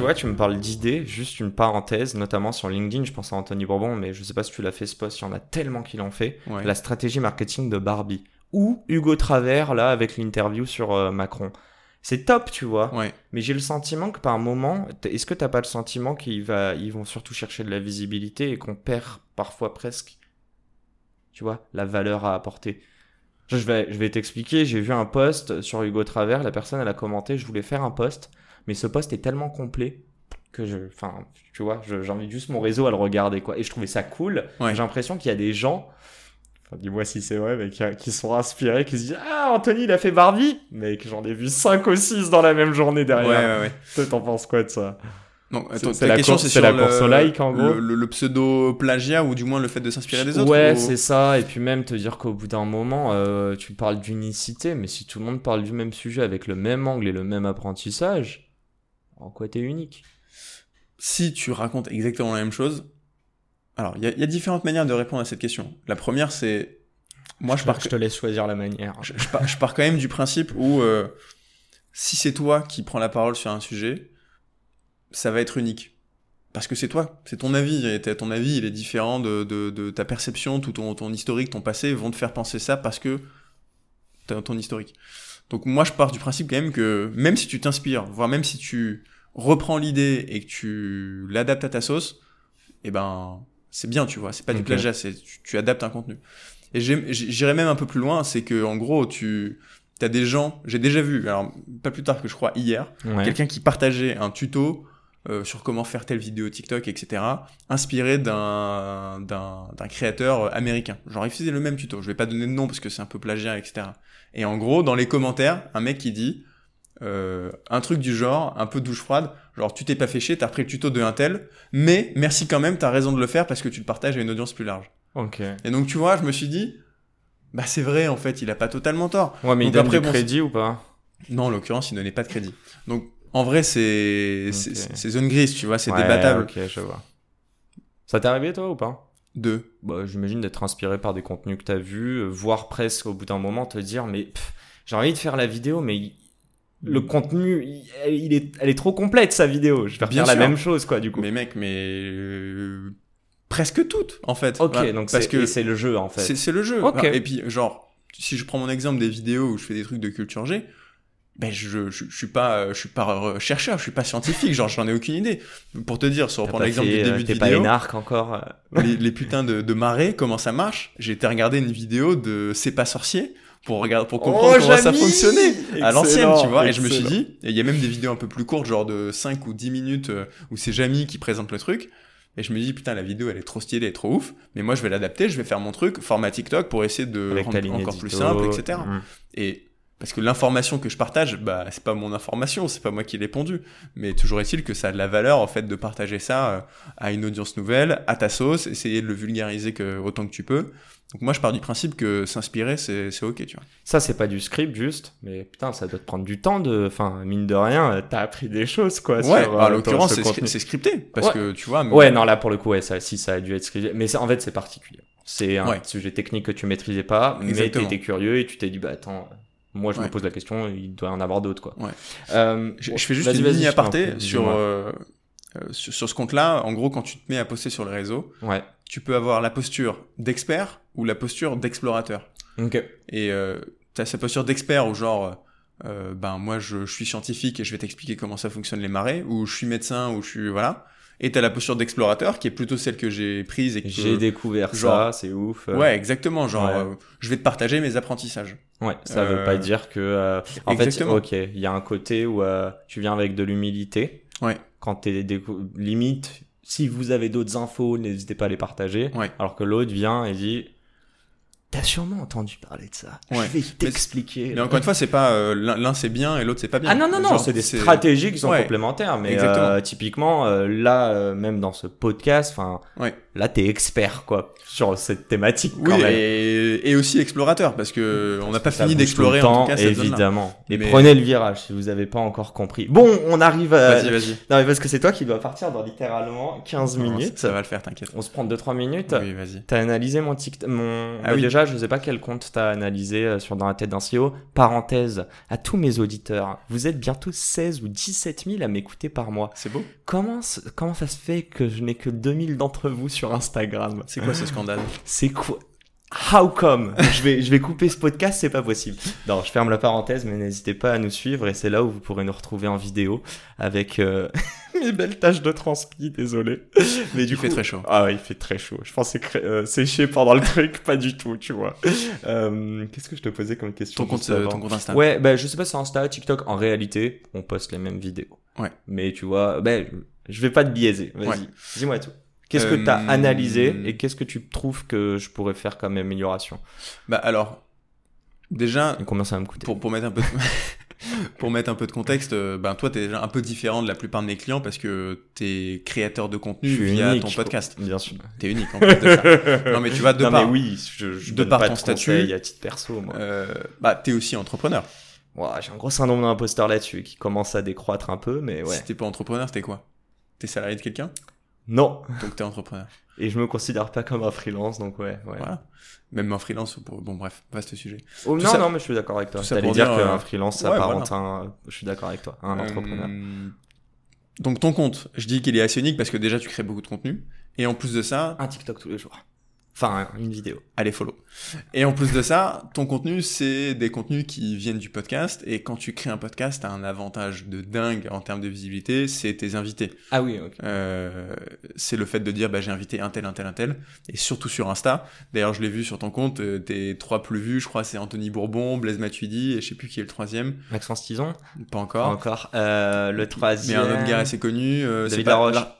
Tu vois, tu me parles d'idées, juste une parenthèse, notamment sur LinkedIn, je pense à Anthony Bourbon, mais je sais pas si tu l'as fait ce post, il y en a tellement qui l'ont fait. Ouais. La stratégie marketing de Barbie. Ou Hugo Travers, là, avec l'interview sur euh, Macron. C'est top, tu vois. Ouais. Mais j'ai le sentiment que par moment, est-ce que t'as pas le sentiment qu'ils va, ils vont surtout chercher de la visibilité et qu'on perd parfois presque, tu vois, la valeur à apporter? Je vais, je vais t'expliquer. J'ai vu un post sur Hugo Travers. La personne, elle a commenté. Je voulais faire un post, mais ce post est tellement complet que je, enfin, tu vois, j'invite juste mon réseau à le regarder, quoi. Et je trouvais ça cool. Ouais. J'ai l'impression qu'il y a des gens. Enfin, dis-moi si c'est vrai, mais qui, qui sont inspirés, qui se disent Ah, Anthony, il a fait Barbie Mais que j'en ai vu 5 ou 6 dans la même journée derrière. ouais, ouais. Toi, t'en penses quoi de ça? Donc, C'est- la question, course- c'est sur la le, course au like, en gros le, le- le pseudo-plagiat ou du moins le fait de s'inspirer des autres Ouais, ou- c'est ça. Et puis même te dire qu'au bout d'un moment, euh, tu parles d'unicité, mais si tout le monde parle du même sujet avec le même angle et le même apprentissage, en quoi t'es unique? Si tu racontes exactement la même chose, alors il y, a- il y a différentes manières de répondre à cette question. La première, c'est. Moi, je, pars, je te laisse choisir la manière. je, je pars, je pars quand même du principe où euh, si c'est toi qui prends la parole sur un sujet, ça va être unique. Parce que c'est toi, c'est ton avis, et t'as- ton avis il est différent de, de, de ta perception, tout ton, ton historique, ton passé vont te faire penser ça parce que t'as ton historique. Donc moi je pars du principe quand même que même si tu t'inspires, voire même si tu reprends l'idée et que tu l'adaptes à ta sauce, eh ben c'est bien, tu vois, c'est pas du plagiat, c'est tu, tu adaptes un contenu. Et j'irai même un peu plus loin, c'est que en gros tu as des gens, j'ai déjà vu, alors pas plus tard que je crois hier, Ouais. quelqu'un qui partageait un tuto euh, sur comment faire telle vidéo TikTok, etc., inspiré d'un d'un d'un créateur euh, américain. Genre, il faisait le même tuto. Je vais pas donner de nom parce que c'est un peu plagiat, etc. Et en gros, dans les commentaires, un mec qui dit euh, un truc du genre, un peu douche froide, genre, tu t'es pas fait chier, t'as repris le tuto de un tel, mais merci quand même, t'as raison de le faire parce que tu le partages à une audience plus large. Ok. Et donc, tu vois, je me suis dit, bah c'est vrai, en fait, il a pas totalement tort. Ouais, mais il Donc donne après, du bon, crédit ou pas? Non, en l'occurrence, il donnait pas de crédit. Donc, en vrai, c'est zone grise, tu vois, c'est Ouais, débattable. Ok, je vois. Ça t'est arrivé toi ou pas? Deux. bah, J'imagine d'être inspiré par des contenus que t'as vus, euh, voire presque au bout d'un moment te dire mais j'ai envie de faire la vidéo, mais le contenu, il, il est, elle est trop complète sa vidéo. Je vais Bien refaire la même chose quoi du coup. Mais mec, mais euh, presque toutes, en fait. Ok, Ouais, donc parce c'est que c'est le jeu en fait. c'est le jeu. Ok. Et puis, genre, si je prends mon exemple des vidéos où je fais des trucs de culture G, ben je, je, je suis pas je suis pas euh, chercheur, je suis pas scientifique, genre j'en ai aucune idée. Pour te dire, sur T'as reprendre pas l'exemple du euh, début de T'es pas vidéo, énarque encore. euh. les, les putains de, de marées, comment ça marche, j'ai été regarder une vidéo de C'est pas sorcier pour regarder pour comprendre Oh, comment ça fonctionnait à l'ancienne, tu vois. Et je me suis dit, et il y a même des vidéos un peu plus courtes, genre de 5 ou 10 minutes, euh, où c'est Jamie qui présente le truc. Et je me dis, putain, la vidéo, elle est trop stylée, elle est trop ouf. Mais moi, je vais l'adapter, je vais faire mon truc, format TikTok, pour essayer de avec rendre encore plus simple, etc. Et parce que l'information que je partage, bah, c'est pas mon information, c'est pas moi qui l'ai pondue. Mais toujours est-il que ça a de la valeur, en fait, de partager ça euh, à une audience nouvelle, à ta sauce, essayer de le vulgariser que, autant que tu peux. Donc moi, je pars du principe que s'inspirer, c'est, c'est ok, tu vois. Ça c'est pas du script juste, mais putain ça doit te prendre du temps de, enfin mine de rien, euh, t'as appris des choses quoi. Ouais, sur, bah, euh, en l'occurrence, ce c'est, scripté. Parce Ouais. que, tu vois, mais- Ouais, non, là, pour le coup, ouais, ça, si ça a dû être scripté. Mais en fait, c'est particulier. C'est un Ouais. sujet technique que tu maîtrisais pas, mais Exactement. t'étais curieux et tu t'es dit, bah attends, moi je me pose la question, il doit y en avoir d'autres, quoi. Ouais. Euh, Je, je fais juste une mini aparté sur, euh, euh, sur, sur ce compte-là. En gros, quand tu te mets à poster sur les réseaux, Ouais. tu peux avoir la posture d'expert ou la posture d'explorateur. Ok. Et euh, t'as cette posture d'expert où genre, euh, ben moi je, je suis scientifique et je vais t'expliquer comment ça fonctionne les marées, ou je suis médecin, ou je suis voilà. Et t'as la posture d'explorateur qui est plutôt celle que j'ai prise et que J'ai découvert genre- ça, c'est ouf. euh, Ouais, exactement. Genre, Ouais. euh, je vais te partager mes apprentissages. Ouais, ça veut Euh, pas dire que. euh, En exactement. fait, ok, il y a un côté où euh, tu viens avec de l'humilité. Ouais. Quand t'es limite, si vous avez d'autres infos, n'hésitez pas à les partager. Ouais. Alors que l'autre vient et dit T'as sûrement entendu parler de ça. Ouais. Je vais t'expliquer. Mais encore une fois, c'est pas euh, l'un l'un, c'est bien et l'autre c'est pas bien. Ah non, non, non, c'est des stratégies qui sont Ouais. complémentaires. Mais Exactement. euh, typiquement, euh, là, euh, même dans ce podcast, enfin, Ouais. Là, t'es expert, quoi, sur cette thématique. Oui, quand même. et, et aussi explorateur parce que on n'a pas fini d'explorer en tout cas cette évidemment. Et Mais- prenez le virage si vous avez pas encore compris. Bon, on arrive à. Vas-y, vas-y. Non, mais parce que c'est toi qui dois partir dans littéralement 15 Non, minutes. Ça, ça va le faire, t'inquiète. On se prend 2-3 minutes. Oui, vas-y. T'as analysé mon TikTok, mon... Ah oui. déjà, je sais pas quel compte t'as analysé euh, sur Dans la tête d'un CEO. Parenthèse, à tous mes auditeurs, vous êtes bientôt 16 ou 17 000 à m'écouter par mois. C'est beau. Comment, comment ça se fait que je n'ai que 2000 d'entre vous sur Instagram C'est quoi ce scandale C'est quoi How come je vais, je vais couper ce podcast, c'est pas possible. Non, je ferme la parenthèse, mais n'hésitez pas à nous suivre et c'est là où vous pourrez nous retrouver en vidéo avec euh, mes belles taches de transpi, désolé. Mais du Il coup, fait très chaud. ah ouais, il fait très chaud. Je pensais euh, sécher pendant le truc, pas du tout, tu vois. Euh, Qu'est-ce que je te posais comme question Ton compte, ton compte Insta. Ouais, bah je sais pas sur Insta, TikTok, en réalité, on poste les mêmes vidéos. Ouais. Mais tu vois, ben je vais pas te biaiser. Vas-y, Ouais. dis-moi tout. Qu'est-ce que t'as Euh, analysé et qu'est-ce que tu trouves que je pourrais faire comme amélioration Bah alors, déjà, Et combien ça va me coûter pour, pour mettre un peu de... pour mettre un peu de contexte, euh, ben toi t'es déjà un peu différent de la plupart de mes clients parce que t'es créateur de contenu via unique. ton podcast. Bien sûr. T'es unique en plus de ça. Non mais tu vas de non par, mais oui, je, je de par ton de statut, à titre perso, moi. euh, bah t'es aussi entrepreneur. Ouah, J'ai un gros syndrome d'imposteur là-dessus qui commence à décroître un peu, mais ouais. Si t'es pas entrepreneur, t'es quoi? T'es salarié de quelqu'un? Non. Donc t'es entrepreneur. Et je me considère pas comme un freelance, donc ouais. ouais. Voilà. Même en freelance, bon bref, vaste sujet. Oh, non, ça- non, mais je suis d'accord avec toi. T'allais pour dire dire, qu'un euh, freelance ouais, s'apparente à un... Je suis d'accord avec toi, un Euh, entrepreneur. Donc ton compte, je dis qu'il est assez unique parce que déjà tu crées beaucoup de contenu. Et en plus de ça, Un TikTok tous les jours. Enfin, une vidéo. allez follow. Et en plus de ça, ton contenu, c'est des contenus qui viennent du podcast. Et quand tu crées un podcast, t'as un avantage de dingue en termes de visibilité, c'est tes invités. Ah oui, ok. Euh, c'est le fait de dire, bah, j'ai invité un tel, un tel, un tel. Et surtout sur Insta. D'ailleurs, je l'ai vu sur ton compte, euh, tes trois plus vus, je crois, c'est Anthony Bourbon, Blaise Matuidi, et je sais plus qui est le troisième. Maxence Tison? Pas encore. Encore. Euh, le Mais troisième. un autre gars assez connu. euh, David pas- Laroche. La-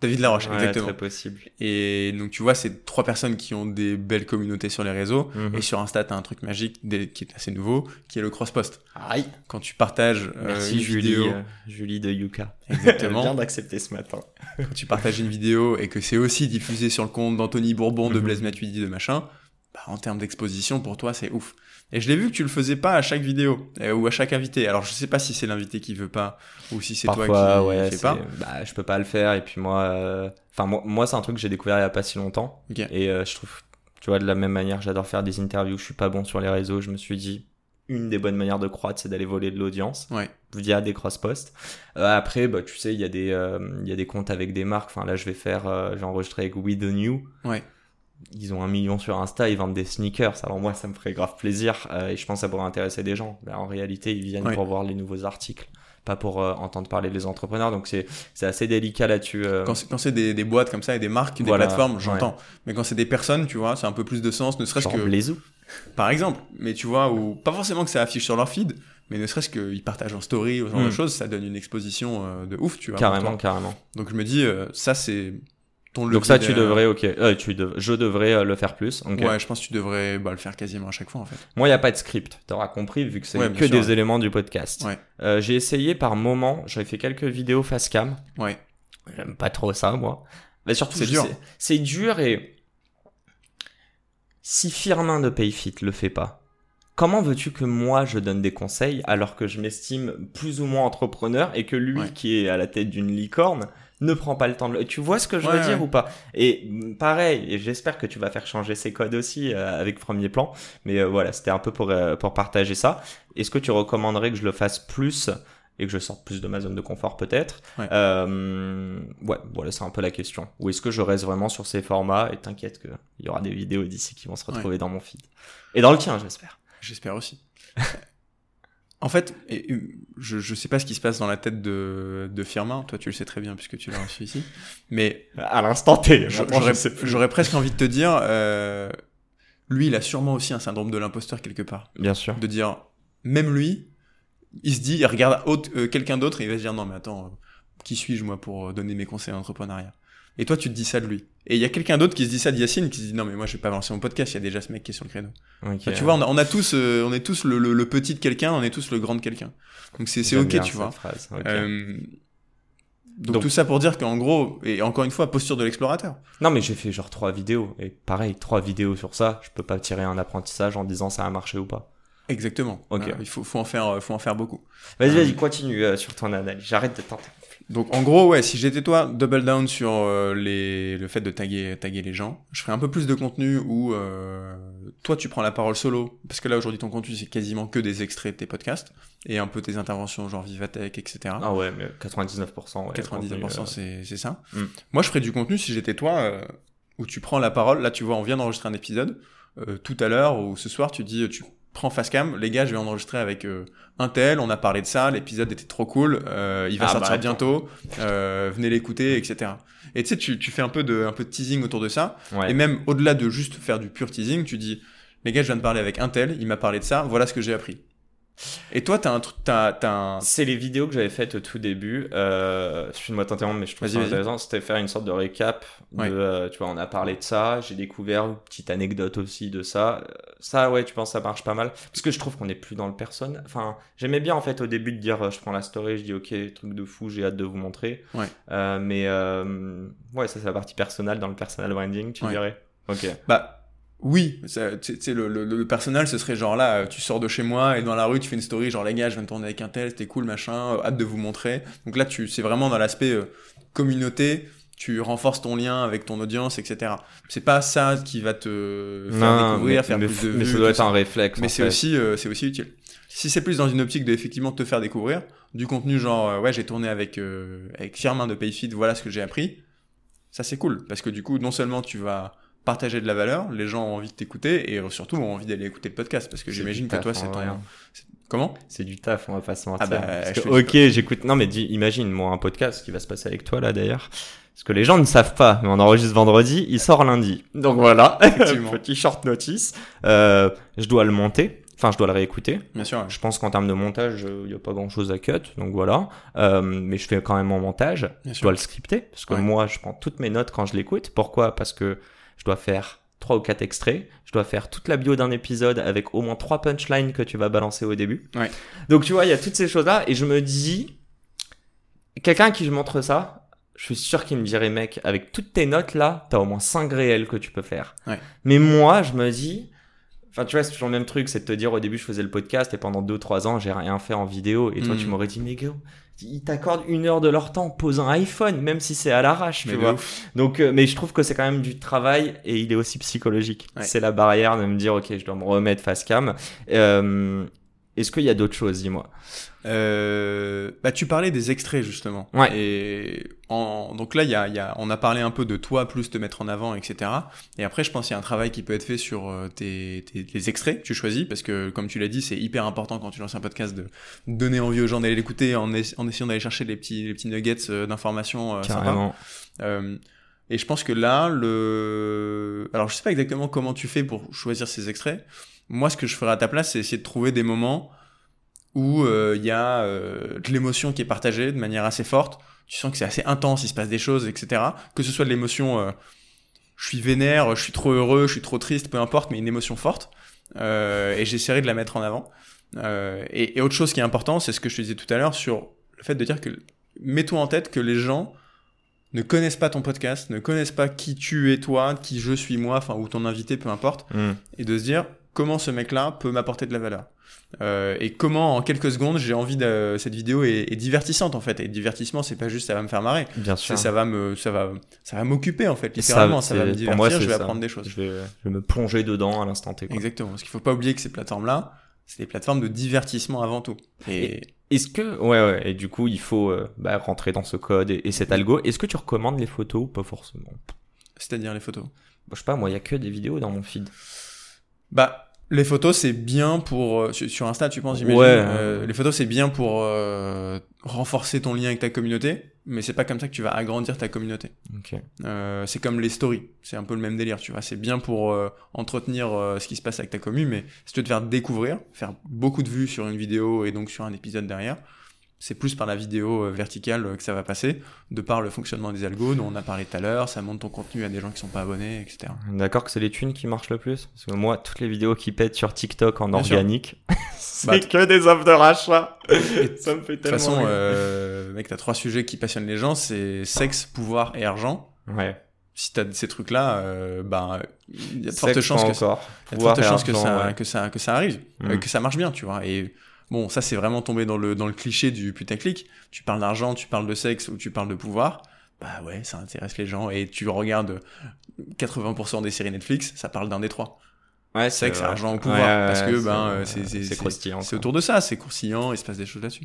David Laroche, Ouais, exactement. très possible. Et donc tu vois, c'est trois personnes qui ont des belles communautés sur les réseaux. Mhm. Et sur Insta, t'as un truc magique des- qui est assez nouveau, qui est le cross-post. Aïe. Quand tu partages euh, Merci une Julie, vidéo, euh, Julie de Yuka. Exactement, vient d'accepter ce matin. quand tu partages une vidéo et que c'est aussi diffusé sur le compte d'Anthony Bourbon, de Mhm. Blaise Matuidi, de machin, bah, en termes d'exposition, pour toi, c'est ouf. Et je l'ai vu que tu le faisais pas à chaque vidéo euh, ou à chaque invité. Alors je sais pas si c'est l'invité qui veut pas ou si c'est toi qui ouais, fais pas. bah, je peux pas le faire. Et puis moi, euh, enfin moi, moi c'est un truc que j'ai découvert il y a pas si longtemps. Et euh, je trouve, tu vois, de la même manière, j'adore faire des interviews. Je suis pas bon sur les réseaux. Je me suis dit, une des bonnes manières de croître, c'est d'aller voler de l'audience Ouais. via des cross-posts. Après, bah, tu sais, il y a des, il y a des comptes avec des marques. Enfin, là, je vais faire, j'ai enregistré avec We The New. Ouais. Ils ont un million sur Insta, ils vendent des sneakers. Alors moi, ça me ferait grave plaisir euh, et je pense que ça pourrait intéresser des gens. Mais en réalité, ils viennent pour voir les nouveaux articles, pas pour euh, entendre parler des entrepreneurs. Donc c'est assez délicat là-dessus. euh. Quand c'est, des, des boîtes comme ça et des marques, des plateformes, ouais. j'entends. Mais quand c'est des personnes, tu vois, c'est un peu plus de sens, ne serait-ce que, Blaisou. par exemple. Mais tu vois, ou pas forcément que ça affiche sur leur feed, mais ne serait-ce qu'ils partagent en story ou ce genre de Mm. choses, ça donne une exposition de ouf, tu vois. Carrément, carrément. Donc je me dis, ça c'est ton Donc ça, tu de- devrais, ok. Euh, tu dev- Je devrais euh, le faire plus. Ouais, je pense que tu devrais bah, le faire quasiment à chaque fois en fait. Moi, il n'y a pas de script. T'auras compris vu que c'est Ouais, que sûr, des ouais. éléments du podcast. Ouais. Euh, j'ai essayé par moment. J'avais fait quelques vidéos face cam. Ouais. J'aime pas trop ça, moi. Mais surtout, C'est dur. C'est dur et si Firmin de Payfit le fait pas, comment veux-tu que moi je donne des conseils alors que je m'estime plus ou moins entrepreneur et que lui qui est à la tête d'une licorne ne prend pas le temps de le... Tu vois ce que je Ouais, veux dire ouais. ou pas? Et mm, pareil, et j'espère que tu vas faire changer ces codes aussi euh, avec Premier Plan. Mais euh, voilà, c'était un peu pour, euh, pour partager ça. Est-ce que tu recommanderais que je le fasse plus et que je sorte plus de ma zone de confort peut-être? Ouais. Euh, ouais, voilà, c'est un peu la question. Ou est-ce que je reste vraiment sur ces formats et t'inquiète qu'il y aura des vidéos d'ici qui vont se retrouver dans mon feed? Et dans le tien, j'espère. J'espère aussi. en fait, je, je sais pas ce qui se passe dans la tête de, de Firmin, toi tu le sais très bien puisque tu l'as reçu ici, mais À l'instant T, J'aurais presque envie de te dire, euh, lui, il a sûrement aussi un syndrome de l'imposteur quelque part. Bien sûr. De dire, même lui, il se dit, il regarde euh, quelqu'un d'autre et il va se dire, non mais attends, euh, qui suis-je moi pour euh, donner mes conseils en entrepreneuriat Et toi, tu te dis ça de lui. Et il y a quelqu'un d'autre qui se dit ça de Yacine, qui se dit non mais moi je vais pas lancer mon podcast, il y a déjà ce mec qui est sur le créneau. Enfin, tu vois, on a, on a tous, euh, on est tous le, le- le petit de quelqu'un, on est tous le grand de quelqu'un. Donc c'est ok, bien tu vois. phrase, ok. Euh, donc, Donc- tout ça pour dire qu'en gros, et encore une fois, posture de l'explorateur. Non, mais j'ai fait genre trois vidéos. Et pareil, trois vidéos sur ça. Je peux pas tirer un apprentissage en disant ça a marché ou pas. Exactement. Ok. Il faut, faut en faire, euh, faut en faire beaucoup. Vas-y, vas-y, continue sur ton analyse. J'arrête de tenter. Donc en gros, ouais, si j'étais toi, double down sur euh, les, le fait de taguer, taguer les gens. Je ferais un peu plus de contenu où euh, toi tu prends la parole solo, parce que là aujourd'hui ton contenu c'est quasiment que des extraits de tes podcasts et un peu tes interventions genre Vivatech, etc. Ah ouais, mais 99%. Ouais, 99% contenu, euh, c'est c'est ça. Mm. Moi je ferais du contenu si j'étais toi euh, où tu prends la parole. Là tu vois, on vient d'enregistrer un épisode euh, tout à l'heure ou ce soir tu dis tu prends Facecam, les gars je vais enregistrer avec euh, un tel, on a parlé de ça, l'épisode était trop cool, euh, il va Ah, sortir bah, bientôt, euh, venez l'écouter, etc. Et tu sais, tu, fais un peu de, un peu de teasing autour de ça, Ouais. et même au-delà de juste faire du pur teasing, tu dis, les gars, je viens de parler avec un tel, il m'a parlé de ça, voilà ce que j'ai appris. Et toi, t'as un truc, un... C'est les vidéos que j'avais faites au tout début. Euh, Excuse-moi t'interrompre, mais je trouve ça intéressant. C'était faire une sorte de récap. De, Ouais. euh, tu vois, on a parlé de ça. J'ai découvert une petite anecdote aussi de ça. Ça, ouais, tu penses ça marche pas mal Parce que je trouve qu'on est plus dans le personne. Enfin, j'aimais bien en fait au début de dire, euh, je prends la story, je dis, ok, truc de fou, j'ai hâte de vous montrer. Ouais. Euh, mais ouais, ça c'est la partie personnelle dans le personal branding, tu Ouais. dirais. Ok. Bah, oui, sais, le, le, le personnel, ce serait genre là, euh, tu sors de chez moi et dans la rue, tu fais une story, genre les gars, je viens de tourner avec un tel, c'était cool, machin, euh, hâte de vous montrer. Donc là, tu, c'est vraiment dans l'aspect euh, communauté, tu renforces ton lien avec ton audience, etc. C'est pas ça qui va te faire découvrir, mais, faire mais, plus de mais vues, ça doit être ça. un réflexe. Mais c'est aussi, euh, c'est aussi utile. Si c'est plus dans une optique de effectivement te faire découvrir, du contenu genre, euh, ouais, j'ai tourné avec, euh, avec Firmin de Payfit, voilà ce que j'ai appris, ça c'est cool. Parce que du coup, non seulement tu vas partager de la valeur, les gens ont envie de t'écouter et euh, surtout ont envie d'aller écouter le podcast. Parce que j'imagine que toi, c'est hein. c'est- Comment? C'est du taf, on va pas se mentir. bah, Parce que, fais ok, j'écoute. Non, mais dis, imagine, moi, un podcast qui va se passer avec toi là d'ailleurs. Parce que les gens ne savent pas, mais on enregistre vendredi, il sort lundi. Donc voilà, petit short notice. Euh, je dois le monter, enfin, je dois le réécouter. Bien sûr. Je pense qu'en termes de montage, il n'y a pas grand chose à cut, donc voilà. Euh, mais je fais quand même mon montage. Bien Je sûr. dois le scripter, parce que Ouais. moi, je prends toutes mes notes quand je l'écoute. Pourquoi? Parce que je dois faire trois ou quatre extraits. Je dois faire toute la bio d'un épisode avec au moins trois punchlines que tu vas balancer au début. Ouais. Donc tu vois, il y a toutes ces choses-là, et je me dis, quelqu'un à qui je montre ça, je suis sûr qu'il me dirait, mec, avec toutes tes notes là, t'as au moins cinq réels que tu peux faire. Ouais. Mais moi, je me dis, Enfin, tu vois, c'est toujours le même truc, c'est de te dire au début, je faisais le podcast et pendant 2-3 ans, j'ai rien fait en vidéo. Et toi, Mm. tu m'aurais dit, mais ils t'accordent une heure de leur temps, pose un iPhone, même si c'est à l'arrache, Mais tu de vois. Donc, euh, mais je trouve que c'est quand même du travail et il est aussi psychologique. Ouais. C'est la barrière de me dire, ok, je dois me remettre face cam. Euh, Est-ce qu'il y a d'autres choses, dis-moi? Euh, bah, tu parlais des extraits justement. Ouais. Et en, donc là, il y a, y a, on a parlé un peu de toi plus te mettre en avant, etc. Et après, je pense qu'il y a un travail qui peut être fait sur euh, tes, tes, les extraits que tu choisis, parce que comme tu l'as dit, c'est hyper important quand tu lances un podcast de donner envie aux gens d'aller l'écouter en, es- en essayant d'aller chercher les petits, les petits nuggets euh, d'informations euh, sympas. Euh, et je pense que là, le, alors je sais pas exactement comment tu fais pour choisir ces extraits. Moi, ce que je ferais à ta place, c'est essayer de trouver des moments où euh, il y a euh, de l'émotion qui est partagée de manière assez forte. Tu sens que c'est assez intense, il se passe des choses, etc. Que ce soit de l'émotion, euh, je suis vénère, je suis trop heureux, je suis trop triste, peu importe, mais une émotion forte. Et j'essaierai de la mettre en avant. Et, et autre chose qui est important, c'est ce que je te disais tout à l'heure sur le fait de dire que mets-toi en tête que les gens ne connaissent pas ton podcast, ne connaissent pas qui tu es toi, qui je suis moi, enfin ou ton invité, peu importe, Mm. et de se dire comment ce mec-là peut m'apporter de la valeur? Euh, et comment en quelques secondes j'ai envie de cette vidéo est, est divertissante en fait et divertissement c'est pas juste ça va me faire marrer Bien sûr. ça va me ça va ça va m'occuper en fait ça, littéralement ça, va me divertir moi, je vais ça. apprendre des choses Je vais, je vais me plonger dedans à l'instant T. quoi. exactement parce qu'il faut pas oublier que ces plateformes là c'est des plateformes de divertissement avant tout et, Est-ce que, ouais, ouais, et du coup, il faut euh, bah, rentrer dans ce code et, et cet algo. Est-ce que tu recommandes les photos ou pas forcément? C'est-à-dire les photos? Bah, Je sais pas, moi, il y a que des vidéos dans mon feed. Bah, les photos, c'est bien pour... euh, sur, Insta, tu penses, j'imagine Ouais. Euh, Les photos, c'est bien pour euh, renforcer ton lien avec ta communauté, mais c'est pas comme ça que tu vas agrandir ta communauté. Ok. Euh, c'est comme les stories, c'est un peu le même délire, tu vois. C'est bien pour euh, entretenir ce qui se passe avec ta commune, mais si tu veux te faire découvrir, faire beaucoup de vues sur une vidéo et donc sur un épisode derrière, c'est plus par la vidéo euh, verticale euh, que ça va passer, de par le fonctionnement des algos dont on a parlé tout à l'heure, ça monte ton contenu à des gens qui sont pas abonnés, etc. D'accord que c'est les thunes qui marchent le plus? Parce que moi, toutes les vidéos qui pètent sur TikTok en Bien organique, c'est Bah, que des offres de rachat. Ça me fait De toute tellement façon, euh, mec, t'as trois sujets qui passionnent les gens, c'est sexe, pouvoir et argent. Ouais. Si t'as ces trucs-là, euh, ben, il y a de fortes chances que ça, que que arrive, euh, que ça marche bien, tu vois. Et bon, ça, c'est vraiment tombé dans le, dans le cliché du putaclic. Tu parles d'argent, tu parles de sexe ou tu parles de pouvoir. Bah ouais, ça intéresse les gens. Et tu regardes 80% des séries Netflix, ça parle d'un des trois. Ouais, Sexe, vrai. argent ou pouvoir. Ouais, parce que, ben, c'est- euh, c'est, croustillant. c'est autour de ça, c'est croustillant, il se passe des choses là-dessus.